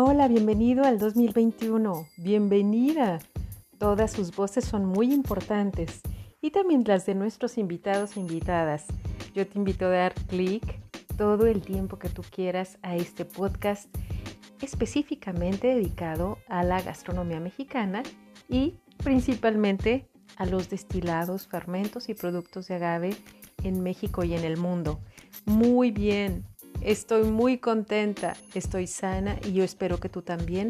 Hola, bienvenido al 2021. Bienvenida. Todas sus voces son muy importantes y también las de nuestros invitados e invitadas. Yo te invito a dar clic todo el tiempo que tú quieras a este podcast específicamente dedicado a la gastronomía mexicana y principalmente a los destilados, fermentos y productos de agave en México y en el mundo. Muy bien, estoy muy contenta, estoy sana y yo espero que tú también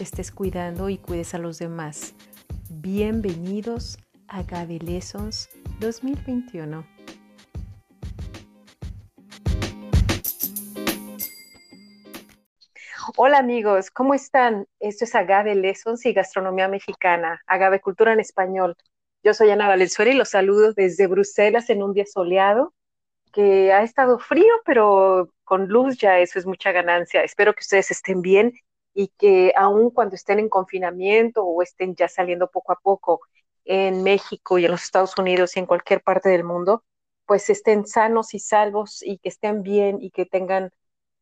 estés cuidando y cuides a los demás. Bienvenidos a Agave Lessons 2021. Hola amigos, ¿cómo están? Esto es Agave Lessons y Gastronomía Mexicana, Agave Cultura en Español. Yo soy Ana Valenzuela y los saludo desde Bruselas en un día soleado que ha estado frío, pero con luz ya eso es mucha ganancia. Espero que ustedes estén bien y que aun cuando estén en confinamiento o estén ya saliendo poco a poco en México y en los Estados Unidos y en cualquier parte del mundo, pues estén sanos y salvos y que estén bien y que tengan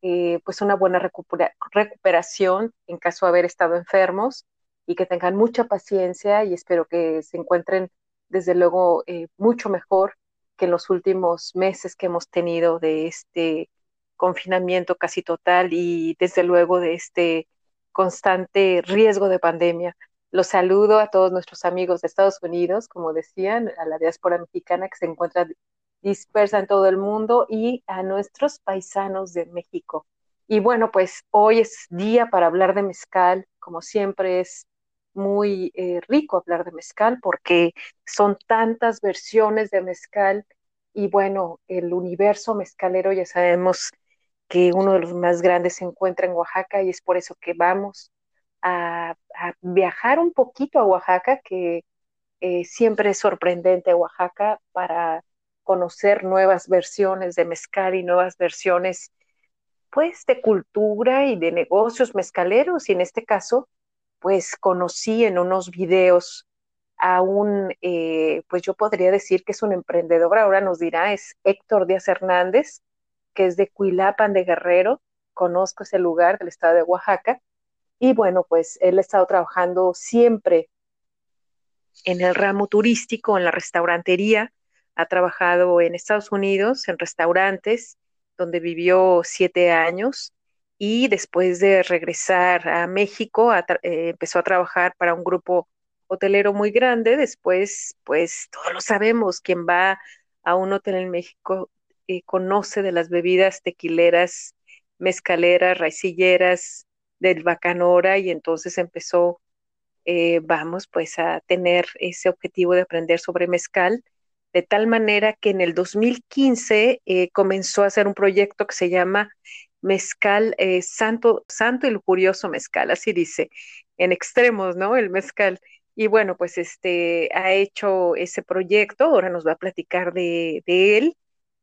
eh, pues una buena recuperación en caso de haber estado enfermos y que tengan mucha paciencia y espero que se encuentren desde luego eh, mucho mejor que en los últimos meses que hemos tenido de este confinamiento casi total y desde luego de este constante riesgo de pandemia. Los saludo a todos nuestros amigos de Estados Unidos, como decían, a la diáspora mexicana que se encuentra dispersa en todo el mundo y a nuestros paisanos de México. Y bueno, pues hoy es día para hablar de mezcal, como siempre es muy eh, rico hablar de mezcal porque son tantas versiones de mezcal y bueno, el universo mezcalero ya sabemos que uno de los más grandes se encuentra en Oaxaca y es por eso que vamos a, viajar un poquito a Oaxaca, que eh, siempre es sorprendente Oaxaca para conocer nuevas versiones de mezcal y nuevas versiones pues de cultura y de negocios mezcaleros. Y en este caso pues conocí en unos videos a un, eh, pues yo podría decir que es un emprendedor, ahora nos dirá, es Héctor Díaz Hernández, que es de Cuilapan de Guerrero, conozco ese lugar del estado de Oaxaca, y bueno, pues él ha estado trabajando siempre en el ramo turístico, en la restaurantería, ha trabajado en Estados Unidos, en restaurantes, donde vivió siete años, y después de regresar a México, eh, empezó a trabajar para un grupo hotelero muy grande. Después, pues todos lo sabemos, quien va a un hotel en México eh, conoce de las bebidas tequileras, mezcaleras, raicilleras, del bacanora, y entonces empezó, eh, vamos, pues a tener ese objetivo de aprender sobre mezcal de tal manera que en el 2015 comenzó a hacer un proyecto que se llama mezcal, eh, santo, santo y lujurioso mezcal, así dice, en extremos, ¿no? El mezcal. Y bueno, pues este ha hecho ese proyecto, ahora nos va a platicar de, él,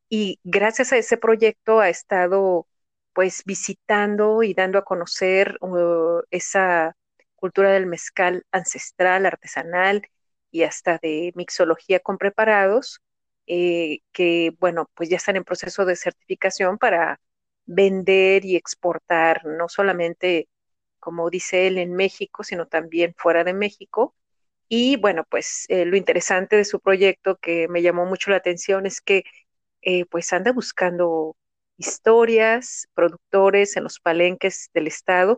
y gracias a ese proyecto ha estado pues visitando y dando a conocer uh, esa cultura del mezcal ancestral, artesanal y hasta de mixología con preparados, eh, que bueno, pues ya están en proceso de certificación para vender y exportar, no solamente, como dice él, en México, sino también fuera de México. Y bueno, pues eh, lo interesante de su proyecto que me llamó mucho la atención es que eh, pues anda buscando historias, productores en los palenques del estado,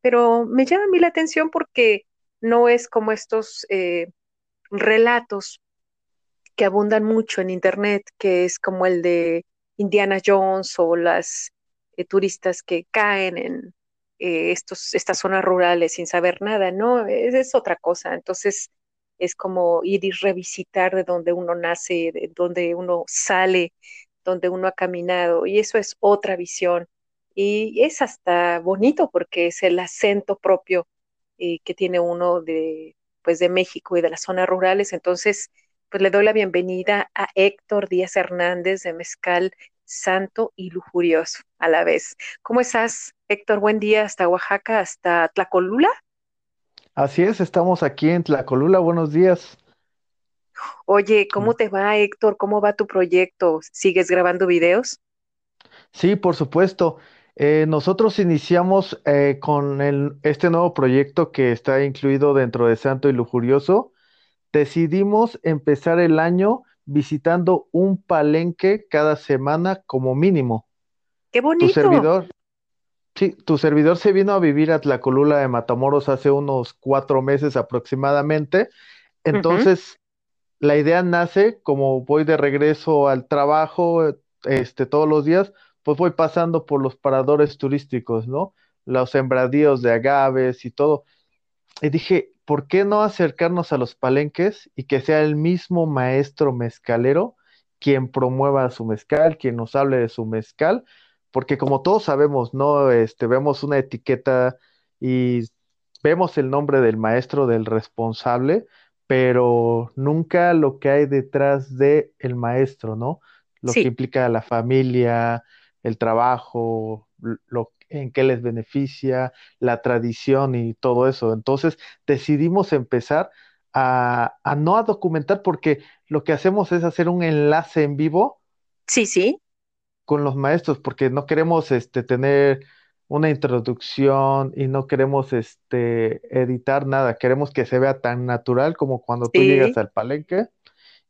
pero me llama a mí la atención porque no es como estos eh, relatos que abundan mucho en internet, que es como el de Indiana Jones o las eh, turistas que caen en estos, estas zonas rurales sin saber nada, no, es, otra cosa. Entonces es como ir y revisitar de donde uno nace, de donde uno sale, donde uno ha caminado, y eso es otra visión. Y es hasta bonito porque es el acento propio eh, que tiene uno de, pues de México y de las zonas rurales. Entonces, pues le doy la bienvenida a Héctor Díaz Hernández de Mezcal santo y lujurioso a la vez. ¿Cómo estás, Héctor? Buen día hasta Oaxaca, hasta Tlacolula. Así es, estamos aquí en Tlacolula. Buenos días. Oye, ¿cómo te va, Héctor? ¿Cómo va tu proyecto? ¿Sigues grabando videos? Sí, por supuesto. Eh, nosotros iniciamos eh, con el- este nuevo proyecto que está incluido dentro de Santo y Lujurioso. Decidimos empezar el año visitando un palenque cada semana como mínimo. ¡Qué Tu bonito! servidor, sí, tu servidor se vino a vivir a Tlacolula de Matamoros hace unos cuatro meses aproximadamente. Entonces, la idea nace como voy de regreso al trabajo, este, todos los días, pues voy pasando por los paradores turísticos, ¿no? Los sembradíos de agaves y todo. Y dije, ¿por qué no acercarnos a los palenques y que sea el mismo maestro mezcalero quien promueva su mezcal, quien nos hable de su mezcal? Porque como todos sabemos, ¿no? Este, vemos una etiqueta y vemos el nombre del maestro, del responsable, pero nunca lo que hay detrás de el maestro, ¿no? Lo que implica la familia, el trabajo, lo en qué les beneficia la tradición y todo eso. Entonces decidimos empezar a, a no a documentar porque lo que hacemos es hacer un enlace en vivo sí, sí, con los maestros porque no queremos este, tener una introducción y no queremos este, editar nada. Queremos que se vea tan natural como cuando tú llegas al palenque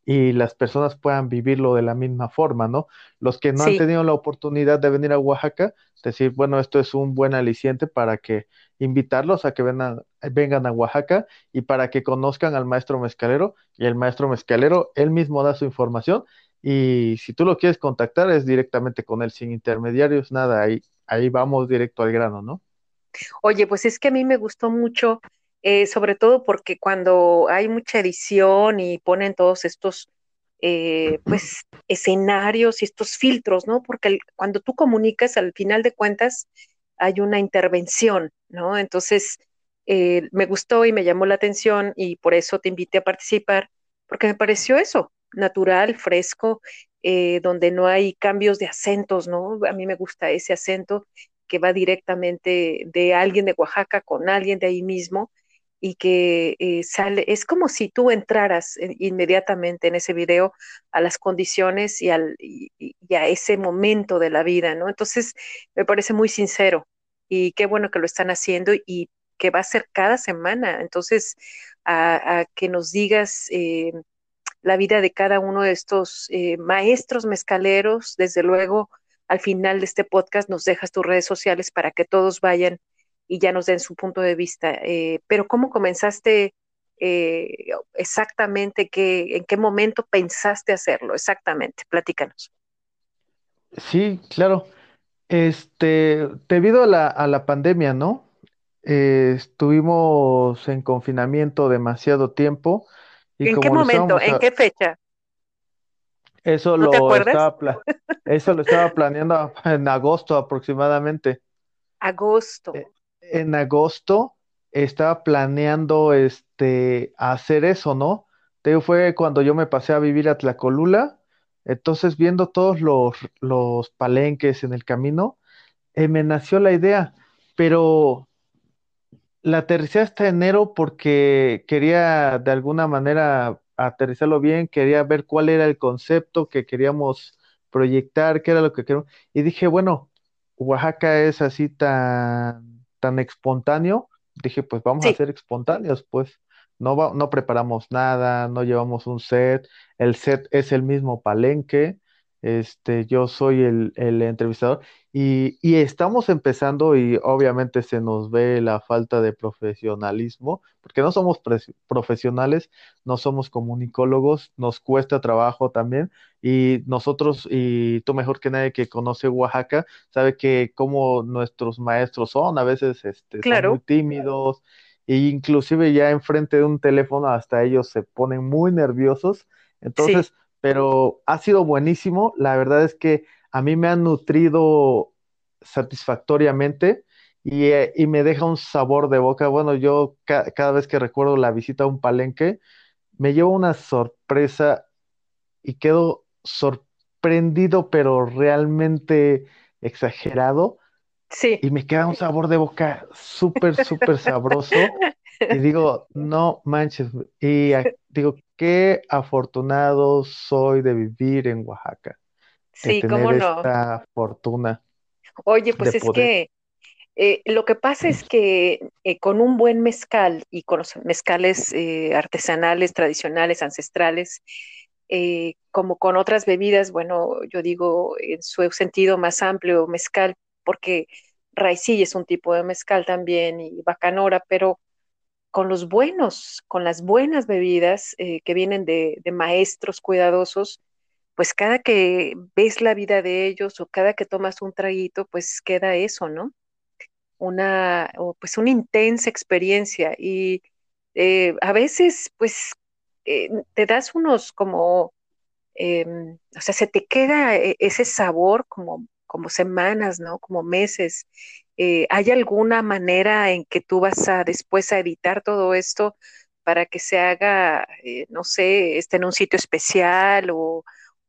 y las personas puedan vivirlo de la misma forma, ¿no? Los que no han tenido la oportunidad de venir a Oaxaca, decir, bueno, esto es un buen aliciente para que invitarlos a que vengan, vengan a Oaxaca y para que conozcan al maestro mezcalero y el maestro mezcalero, él mismo da su información y si tú lo quieres contactar es directamente con él, sin intermediarios, nada, ahí, ahí vamos directo al grano, ¿no? Oye, pues es que a mí me gustó mucho, eh, sobre todo porque cuando hay mucha edición y ponen todos estos, eh, pues, escenarios y estos filtros, ¿no? Porque el- cuando tú comunicas, al final de cuentas, hay una intervención, ¿no? Entonces, eh, me gustó y me llamó la atención y por eso te invité a participar, porque me pareció eso, natural, fresco, eh, donde no hay cambios de acentos, ¿no? A mí me gusta ese acento que va directamente de alguien de Oaxaca con alguien de ahí mismo y que eh, sale, es como si tú entraras eh, inmediatamente en ese video a las condiciones y, al, y, a ese momento de la vida, ¿no? Entonces, me parece muy sincero y qué bueno que lo están haciendo y que va a ser cada semana. Entonces, a, que nos digas la vida de cada uno de estos eh, maestros mezcaleros. Desde luego, al final de este podcast nos dejas tus redes sociales para que todos vayan y ya nos den su punto de vista. Eh, pero ¿cómo comenzaste eh, exactamente? Qué, ¿En qué momento pensaste hacerlo? Exactamente, platícanos. Sí, claro. Este, debido a la, a la pandemia, ¿no? Estuvimos en confinamiento demasiado tiempo y ¿En qué momento? ¿En a- qué fecha? eso ¿No te lo estaba, pla- eso lo estaba planeando en agosto aproximadamente. Agosto. Eh, En agosto estaba planeando este hacer eso, ¿no? Te digo, fue cuando yo me pasé a vivir a Tlacolula, entonces viendo todos los, los palenques en el camino, eh, me nació la idea, pero La aterricé hasta enero porque quería de alguna manera aterrizarlo bien, quería ver cuál era el concepto que queríamos proyectar, qué era lo que queríamos. Y dije, bueno, Oaxaca es así tan, tan espontáneo. Dije, pues vamos a ser espontáneos, pues no, va- no preparamos nada, no llevamos un set, el set es el mismo palenque, este, yo soy el, el entrevistador. Y, y estamos empezando y obviamente se nos ve la falta de profesionalismo, porque no somos profesionales, no somos comunicólogos, nos cuesta trabajo también y nosotros, y tú mejor que nadie que conoce Oaxaca, sabe que como nuestros maestros son, a veces este, son muy tímidos e inclusive ya enfrente de un teléfono hasta ellos se ponen muy nerviosos. Sí, Entonces, pero ha sido buenísimo, la verdad es que a mí me han nutrido satisfactoriamente y, eh, y me deja un sabor de boca. Bueno, yo ca- cada vez que recuerdo la visita a un palenque, me llevo una sorpresa y quedo sorprendido, pero realmente exagerado. sí. Y me queda un sabor de boca súper, súper sabroso. Y digo, no manches. Y a- digo, qué afortunado soy de vivir en Oaxaca, de Sí, cómo tener no. esta fortuna. Oye, pues es que eh, lo que pasa es que eh, con un buen mezcal y con los mezcales eh, artesanales, tradicionales, ancestrales, como con otras bebidas, bueno, yo digo en su sentido más amplio, mezcal, porque raicilla es un tipo de mezcal también y bacanora, pero con los buenos, con las buenas bebidas que vienen de, maestros cuidadosos, pues cada que ves la vida de ellos o cada que tomas un traguito, pues queda eso, ¿no? Una, pues una intensa experiencia y eh, a veces, pues, eh, te das unos como, em, o sea, se te queda ese sabor como, como semanas, ¿no? Como meses. Eh, ¿Hay alguna manera en que tú vas a después a editar todo esto para que se haga, no sé, esté en un sitio especial o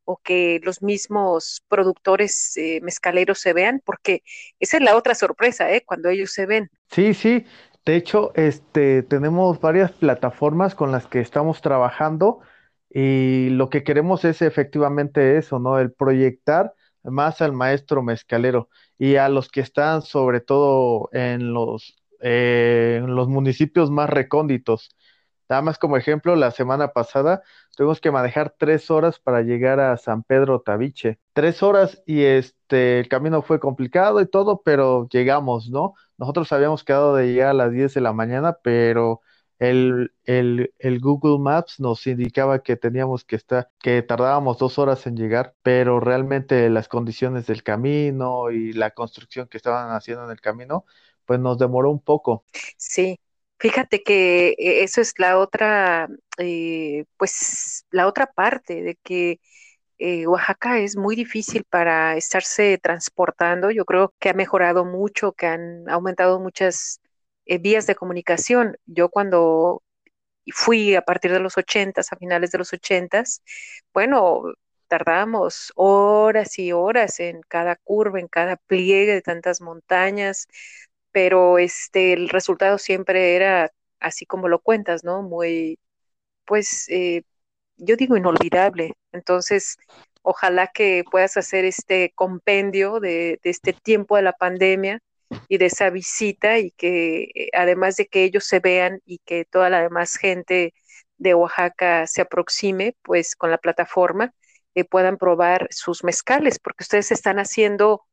o que los mismos productores eh, mezcaleros se vean, porque esa es la otra sorpresa, ¿eh? Cuando ellos se ven. Sí, sí. De hecho, este, tenemos varias plataformas con las que estamos trabajando y lo que queremos es efectivamente eso, ¿no? El proyectar más al maestro mezcalero y a los que están sobre todo en los, eh, en los municipios más recónditos. Nada más como ejemplo, la semana pasada tuvimos que manejar tres horas para llegar a San Pedro Tabiche. Tres horas y este, el camino fue complicado y todo, pero llegamos, ¿no? Nosotros habíamos quedado de llegar a las 10 de la mañana, pero el, el, el, Google Maps nos indicaba que teníamos que estar, que tardábamos dos horas en llegar, pero realmente las condiciones del camino y la construcción que estaban haciendo en el camino, pues nos demoró un poco. Sí, Fíjate que eh, eso es la otra, eh, pues la otra parte de que eh, Oaxaca es muy difícil para estarse transportando. Yo creo que ha mejorado mucho, que han aumentado muchas vías de comunicación. Yo cuando fui a partir de los ochentas, a finales de los ochentas, bueno, tardamos horas y horas en cada curva, en cada pliegue de tantas montañas, pero este, el resultado siempre era así como lo cuentas, ¿no? Muy, pues, eh, yo digo inolvidable. Entonces, ojalá que puedas hacer este compendio de, este tiempo de la pandemia y de esa visita y que eh, además de que ellos se vean y que toda la demás gente de Oaxaca se aproxime, pues con la plataforma, eh, puedan probar sus mezcales, porque ustedes están haciendo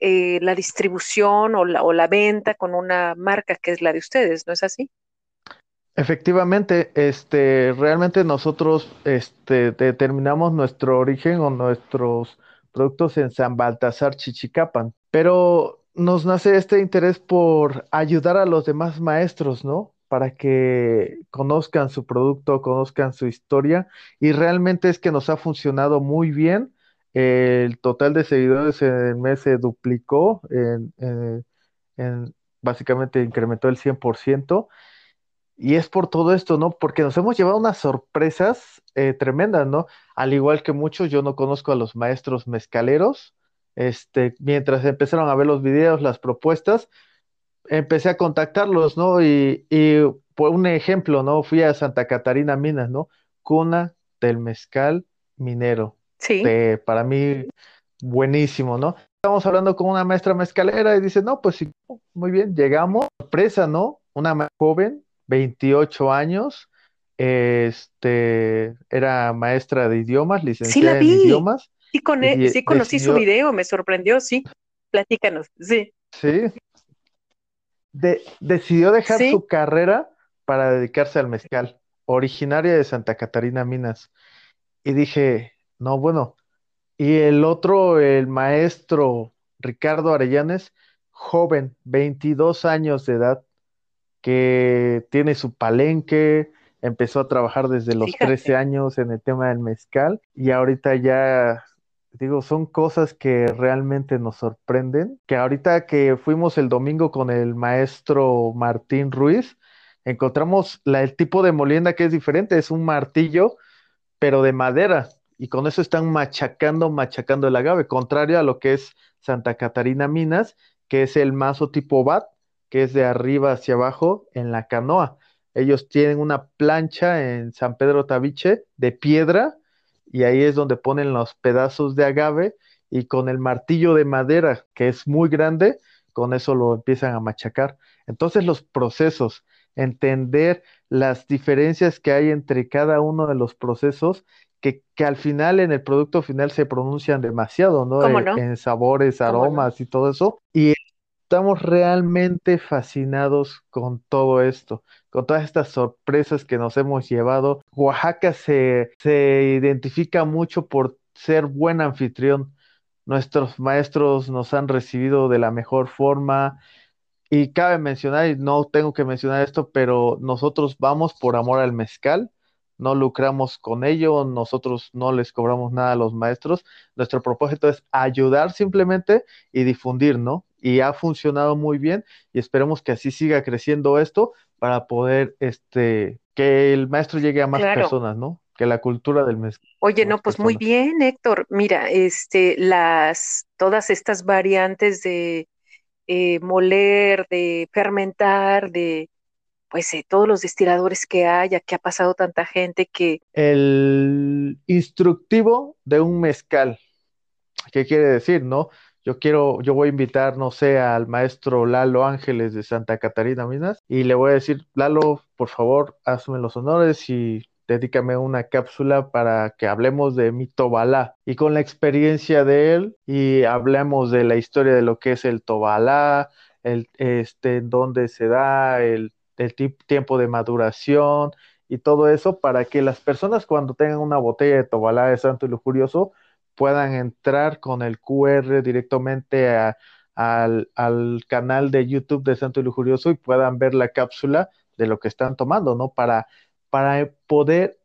eh, la distribución o la, o la venta con una marca que es la de ustedes, ¿no es así? Efectivamente, este, realmente nosotros este, determinamos nuestro origen o nuestros productos en San Baltasar, Chichicapan, pero nos nace este interés por ayudar a los demás maestros, ¿no? Para que conozcan su producto, conozcan su historia y realmente es que nos ha funcionado muy bien el total de seguidores en el mes se duplicó, en, básicamente incrementó el 100%. Y es por todo esto, ¿no? Porque nos hemos llevado unas sorpresas eh, tremendas, ¿no? Al igual que muchos, yo no conozco a los maestros mezcaleros. Este, mientras empezaron a ver los videos, las propuestas, empecé a contactarlos, ¿no? Y, y por un ejemplo, ¿no? Fui a Santa Catarina Minas, ¿no? Cuna del mezcal minero. Sí. para mí, buenísimo, ¿no? Estamos hablando con una maestra mezcalera y dice, no, pues sí, muy bien, llegamos, sorpresa, ¿no? Una joven, 28 años, este, era maestra de idiomas, licenciada en idiomas. Sí, con e, sí conocí su video, me sorprendió, sí. Platícanos, sí. Sí. decidió dejar su carrera para dedicarse al mezcal, originaria de Santa Catarina, Minas. Y dije, no, bueno. Y el otro, el maestro Ricardo Arellanes, joven, 22 años de edad, que tiene su palenque, empezó a trabajar desde los 13 años en el tema del mezcal y ahorita ya, digo, son cosas que realmente nos sorprenden, que ahorita que fuimos el domingo con el maestro Martín Ruiz, encontramos el tipo de molienda que es diferente, es un martillo, pero de madera y con eso están machacando, machacando el agave, contrario a lo que es Santa Catarina Minas, que es el mazo tipo bat, que es de arriba hacia abajo en la canoa. Ellos tienen una plancha en San Pedro Tabiche de piedra y ahí es donde ponen los pedazos de agave y con el martillo de madera, que es muy grande, con eso lo empiezan a machacar. Entonces los procesos, entender las diferencias que hay entre cada uno de los procesos que, que, al final en el producto final se pronuncian demasiado, ¿no? ¿Cómo En, sabores, aromas y todo eso. Y estamos realmente fascinados con todo esto, con todas estas sorpresas que nos hemos llevado. Oaxaca se, se identifica mucho por ser buen anfitrión. Nuestros maestros nos han recibido de la mejor forma y cabe mencionar, y no tengo que mencionar esto, pero nosotros vamos por amor al mezcal, no lucramos con ello, nosotros no les cobramos nada a los maestros. Nuestro propósito es ayudar simplemente y difundir, ¿no? Y ha funcionado muy bien y esperemos que así siga creciendo esto para poder, este, que el maestro llegue a más Claro. personas, ¿no? Que la cultura del mezcal Oye, no, pues muy bien, Héctor. Mira, este, las, todas estas variantes de eh, moler, de fermentar, de, pues, eh, todos los destiladores que hay, que ha pasado tanta gente que, El instructivo de un mezcal. ¿Qué quiere decir, no? Yo quiero, yo voy a invitar, no sé, al maestro Lalo Ángeles de Santa Catarina, Minas, y le voy a decir, Lalo, por favor, hazme los honores y dedícame una cápsula para que hablemos de mi Tobalá. Y con la experiencia de él, y hablemos de la historia de lo que es el Tobalá, el, este, dónde se da, el, el tiempo de maduración y todo eso, para que las personas cuando tengan una botella de Tobalá de Santo y Lujurioso, puedan entrar con el QR directamente a- al, al canal de YouTube de Santo y Lujurioso y puedan ver la cápsula de lo que están tomando, ¿no? Para, para poder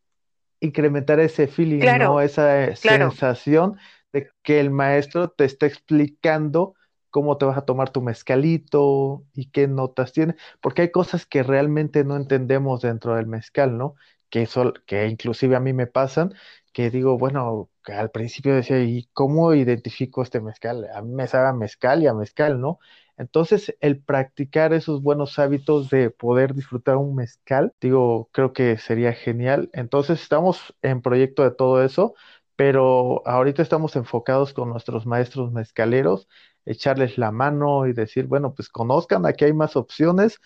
incrementar ese feeling, ¿no? claro, Esa eh, claro, sensación de que el maestro te está explicando cómo te vas a tomar tu mezcalito y qué notas tiene, porque hay cosas que realmente no entendemos dentro del mezcal, ¿no? Que, sol- que inclusive a mí me pasan, que digo, bueno, al principio decía, ¿y cómo identifico este mezcal? A mí me sabe a mezcal y a mezcal, ¿no? Entonces, el practicar esos buenos hábitos de poder disfrutar un mezcal, digo, creo que sería genial. Entonces, estamos en proyecto de todo eso, pero ahorita estamos enfocados con nuestros maestros mezcaleros, echarles la mano y decir, bueno, pues conozcan, aquí hay más opciones.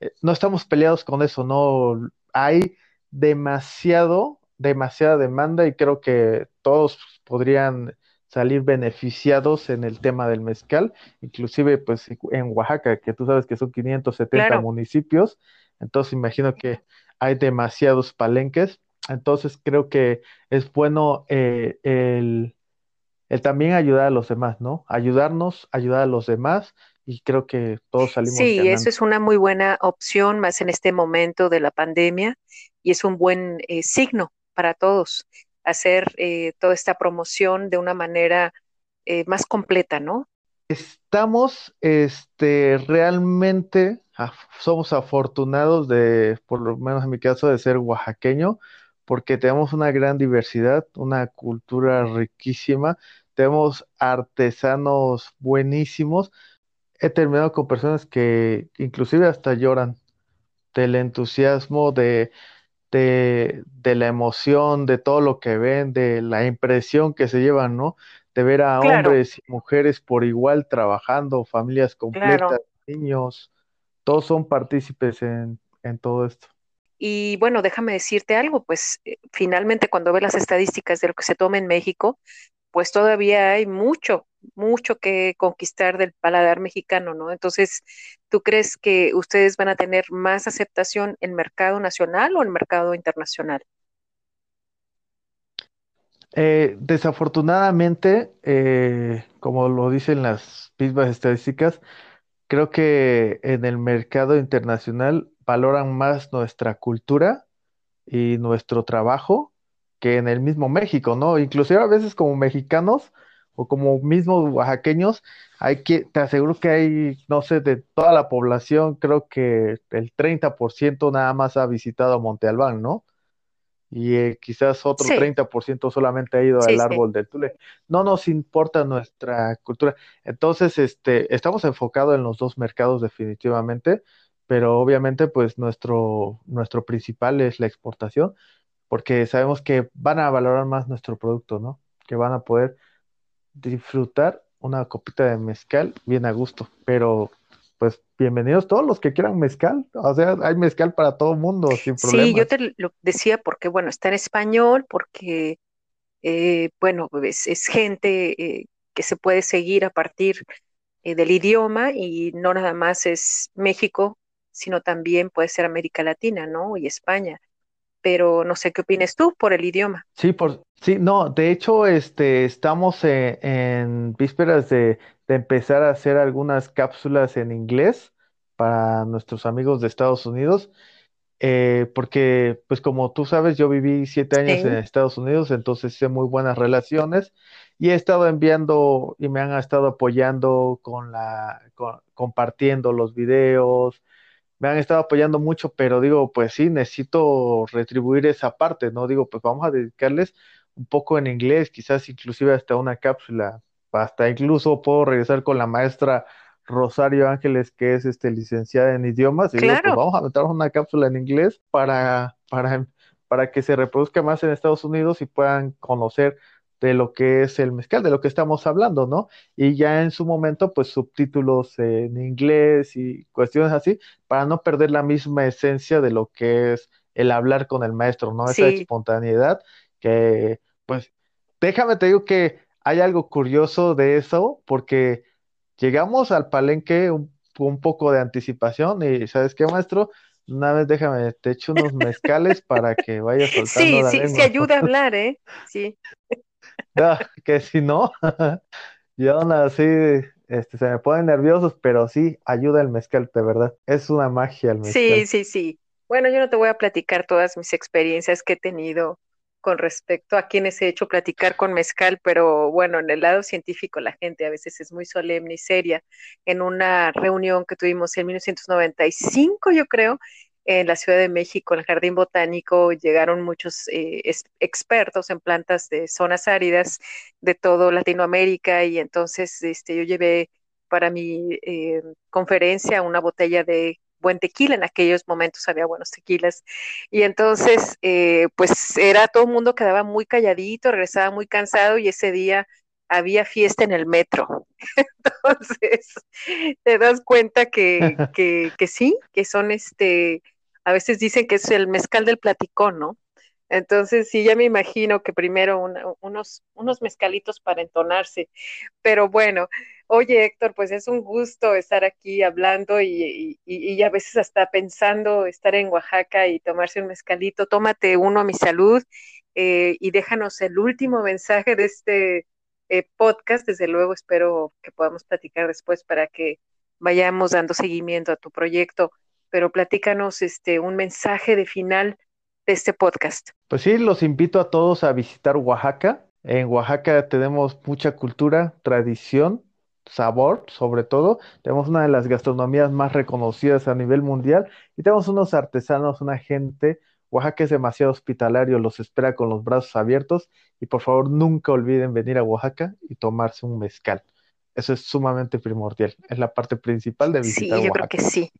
Eh, No estamos peleados con eso, no hay demasiado, demasiada demanda y creo que todos podrían salir beneficiados en el tema del mezcal inclusive pues en Oaxaca, que tú sabes que son 570 claro. municipios, entonces imagino que hay demasiados palenques, entonces creo que es bueno eh, el, el también ayudar a los demás, ¿no? Ayudarnos, ayudar a los demás y creo que todos salimos Sí, eso es una muy buena opción, más en este momento de la pandemia, y es un buen eh, signo para todos hacer eh, toda esta promoción de una manera eh, más completa, ¿no? Estamos, este, realmente, somos afortunados de, por lo menos en mi caso, de ser oaxaqueño, porque tenemos una gran diversidad, una cultura riquísima, tenemos artesanos buenísimos. He terminado con personas que inclusive hasta lloran del entusiasmo, de, de, de la emoción, de todo lo que ven, de la impresión que se llevan, ¿no? De ver a Claro, hombres y mujeres por igual trabajando, familias completas, claro. niños, todos son partícipes en, en todo esto. Y bueno, déjame decirte algo, pues eh, finalmente cuando ves las estadísticas de lo que se toma en México, pues todavía hay mucho, mucho que conquistar del paladar mexicano, ¿no? Entonces, ¿tú crees que ustedes van a tener más aceptación en mercado nacional o en mercado internacional? Eh, desafortunadamente, eh, como lo dicen las mismas estadísticas, creo que en el mercado internacional valoran más nuestra cultura y nuestro trabajo que en el mismo México, ¿no? Inclusive a veces como mexicanos o como mismos oaxaqueños, hay que, te aseguro que hay, no sé, de toda la población, creo que el 30% nada más ha visitado Monte Albán, ¿no? Y eh, quizás otro Sí, 30% solamente ha ido sí, al sí. árbol del Tule. No nos importa nuestra cultura. Entonces, este, estamos enfocados en los dos mercados definitivamente, pero obviamente, pues nuestro, nuestro principal es la exportación porque sabemos que van a valorar más nuestro producto, ¿no? Que van a poder disfrutar una copita de mezcal bien a gusto. Pero, pues, bienvenidos todos los que quieran mezcal. O sea, hay mezcal para todo mundo, sin problemas. Sí, yo te lo decía porque, bueno, está en español, porque, eh, bueno, es, es gente eh, que se puede seguir a partir eh, del idioma y no nada más es México, sino también puede ser América Latina, ¿no? Y España pero no sé qué opinas tú por el idioma. Sí, por, sí, no, de hecho, este, estamos en, vísperas de, empezar a hacer algunas cápsulas en inglés para nuestros amigos de Estados Unidos, eh, porque, pues como tú sabes, yo viví siete años en Estados Unidos, entonces sé muy buenas relaciones y he estado enviando y me han estado apoyando con la, compartiendo los videos, me han estado apoyando mucho, pero digo, pues sí, necesito retribuir esa parte, ¿no? Digo, pues vamos a dedicarles un poco en inglés, quizás inclusive hasta una cápsula, hasta incluso puedo regresar con la maestra Rosario Ángeles, que es este, licenciada en idiomas, y digo, pues vamos a meter una cápsula en inglés para, para, para que se reproduzca más en Estados Unidos y puedan conocer de lo que es el mezcal, de lo que estamos hablando, ¿no? Y ya en su momento, pues subtítulos en inglés y cuestiones así, para no perder la misma esencia de lo que es el hablar con el maestro, ¿no? Esa espontaneidad que, pues, déjame te digo que hay algo curioso de eso, porque llegamos al palenque un, poco de anticipación y, ¿sabes qué, maestro? Una vez déjame, te echo unos mezcales para que vayas soltando sí, sí, sí ayuda a hablar, ¿eh? Sí. que si no, yo aún así este, se me ponen nerviosos, pero sí ayuda el mezcal, de verdad. Es una magia el mezcal. Sí, sí, sí. Bueno, yo no te voy a platicar todas mis experiencias que he tenido con respecto a quienes he hecho platicar con mezcal, pero bueno, en el lado científico la gente a veces es muy solemne y seria. En una reunión que tuvimos en 1995, yo creo, en la Ciudad de México, en el Jardín Botánico, llegaron muchos eh, expertos en plantas de zonas áridas de todo Latinoamérica y entonces este, yo llevé para mi eh, conferencia una botella de buen tequila, en aquellos momentos había buenos tequilas, y entonces eh, pues era todo el mundo quedaba muy calladito, regresaba muy cansado y ese día había fiesta en el metro. Entonces, te das cuenta que, que, que, sí, que son este, a veces dicen que es el mezcal del platicón, ¿no? Entonces, sí, ya me imagino que primero unos, unos mezcalitos para entonarse. Pero bueno, oye Héctor, pues es un gusto estar aquí hablando y, y, a veces hasta pensando estar en Oaxaca y tomarse un mezcalito. Tómate uno a mi salud eh, y déjanos el último mensaje de este eh, podcast. Desde luego espero que podamos platicar después para que vayamos dando seguimiento a tu proyecto. Pero platícanos este, un mensaje de final este podcast. Pues sí, los invito a todos a visitar Oaxaca. En Oaxaca tenemos mucha cultura, tradición, sabor, sobre todo. Tenemos una de las gastronomías más reconocidas a nivel mundial y tenemos unos artesanos, una gente Oaxaca es demasiado hospitalario, los espera con los brazos abiertos y por favor nunca olviden venir a Oaxaca y tomarse un mezcal. Eso es sumamente primordial, es la parte principal de visitar Sí, yo creo que sí.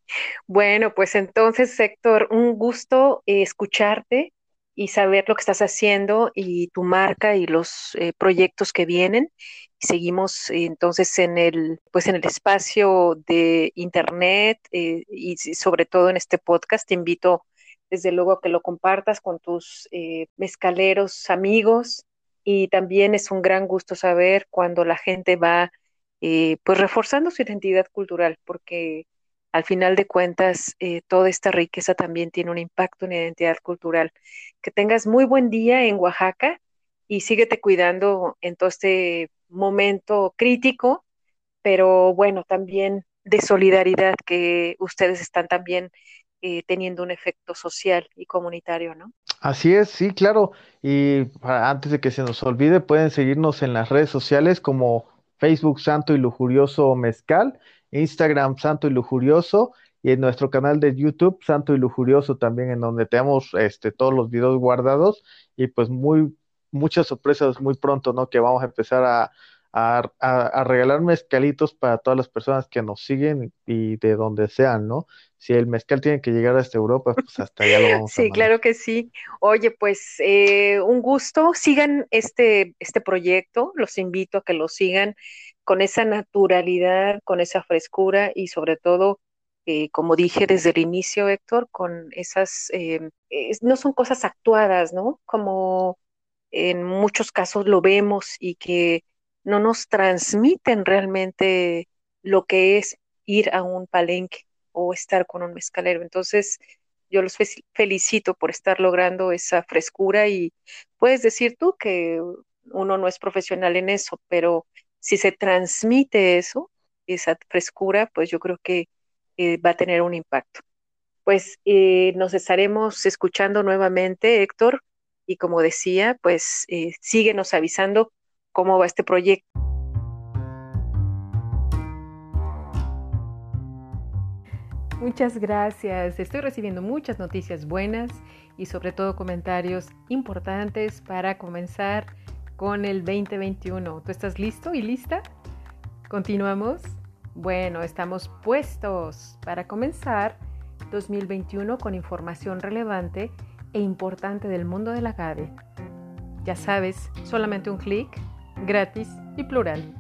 Bueno, pues entonces, Héctor, un gusto eh, escucharte y saber lo que estás haciendo y tu marca y los eh, proyectos que vienen. Seguimos eh, entonces en el, pues en el espacio de internet y sobre todo en este podcast. Te invito desde luego que lo compartas con tus mezcaleros amigos y también es un gran gusto saber cuando la gente va eh, pues reforzando su identidad cultural porque al final de cuentas eh, toda esta riqueza también tiene un impacto en la identidad cultural. Que tengas muy buen día en Oaxaca y síguete cuidando en todo este momento crítico, pero bueno, también de solidaridad que ustedes están también eh, teniendo un efecto social y comunitario, ¿no? Así es, sí, claro. Y antes de que se nos olvide, pueden seguirnos en las redes sociales como Facebook Santo y Lujurioso Mezcal, Instagram Santo y Lujurioso y en nuestro canal de YouTube Santo y Lujurioso también en donde tenemos este, todos los videos guardados y pues muy muchas sorpresas muy pronto, ¿no? Que vamos a empezar a, a, regalar mezcalitos para todas las personas que nos siguen y de donde sean, ¿no? Si el mezcal tiene que llegar hasta Europa, pues hasta allá lo vamos sí, a Sí, claro que sí. Oye, pues eh, un gusto. Sigan este, este proyecto. Los invito a que lo sigan con esa naturalidad, con esa frescura y sobre todo, eh, como dije desde el inicio, Héctor, con esas, eh, no son cosas actuadas, ¿no? Como en muchos casos lo vemos y que no nos transmiten realmente lo que es ir a un palenque o estar con un mezcalero. Entonces, yo los felicito por estar logrando esa frescura y puedes decir tú que uno no es profesional en eso, pero si se transmite eso, esa frescura, pues yo creo que eh, va a tener un impacto. Pues eh, nos estaremos escuchando nuevamente, Héctor, y como decía, pues eh, síguenos avisando cómo va este proyecto. Muchas gracias. Estoy recibiendo muchas noticias buenas y sobre todo comentarios importantes para comenzar con el 2021. ¿Tú estás listo y lista? ¿Continuamos? Bueno, estamos puestos para comenzar 2021 con información relevante e importante del mundo del agave. Ya sabes, solamente un clic gratis y plural.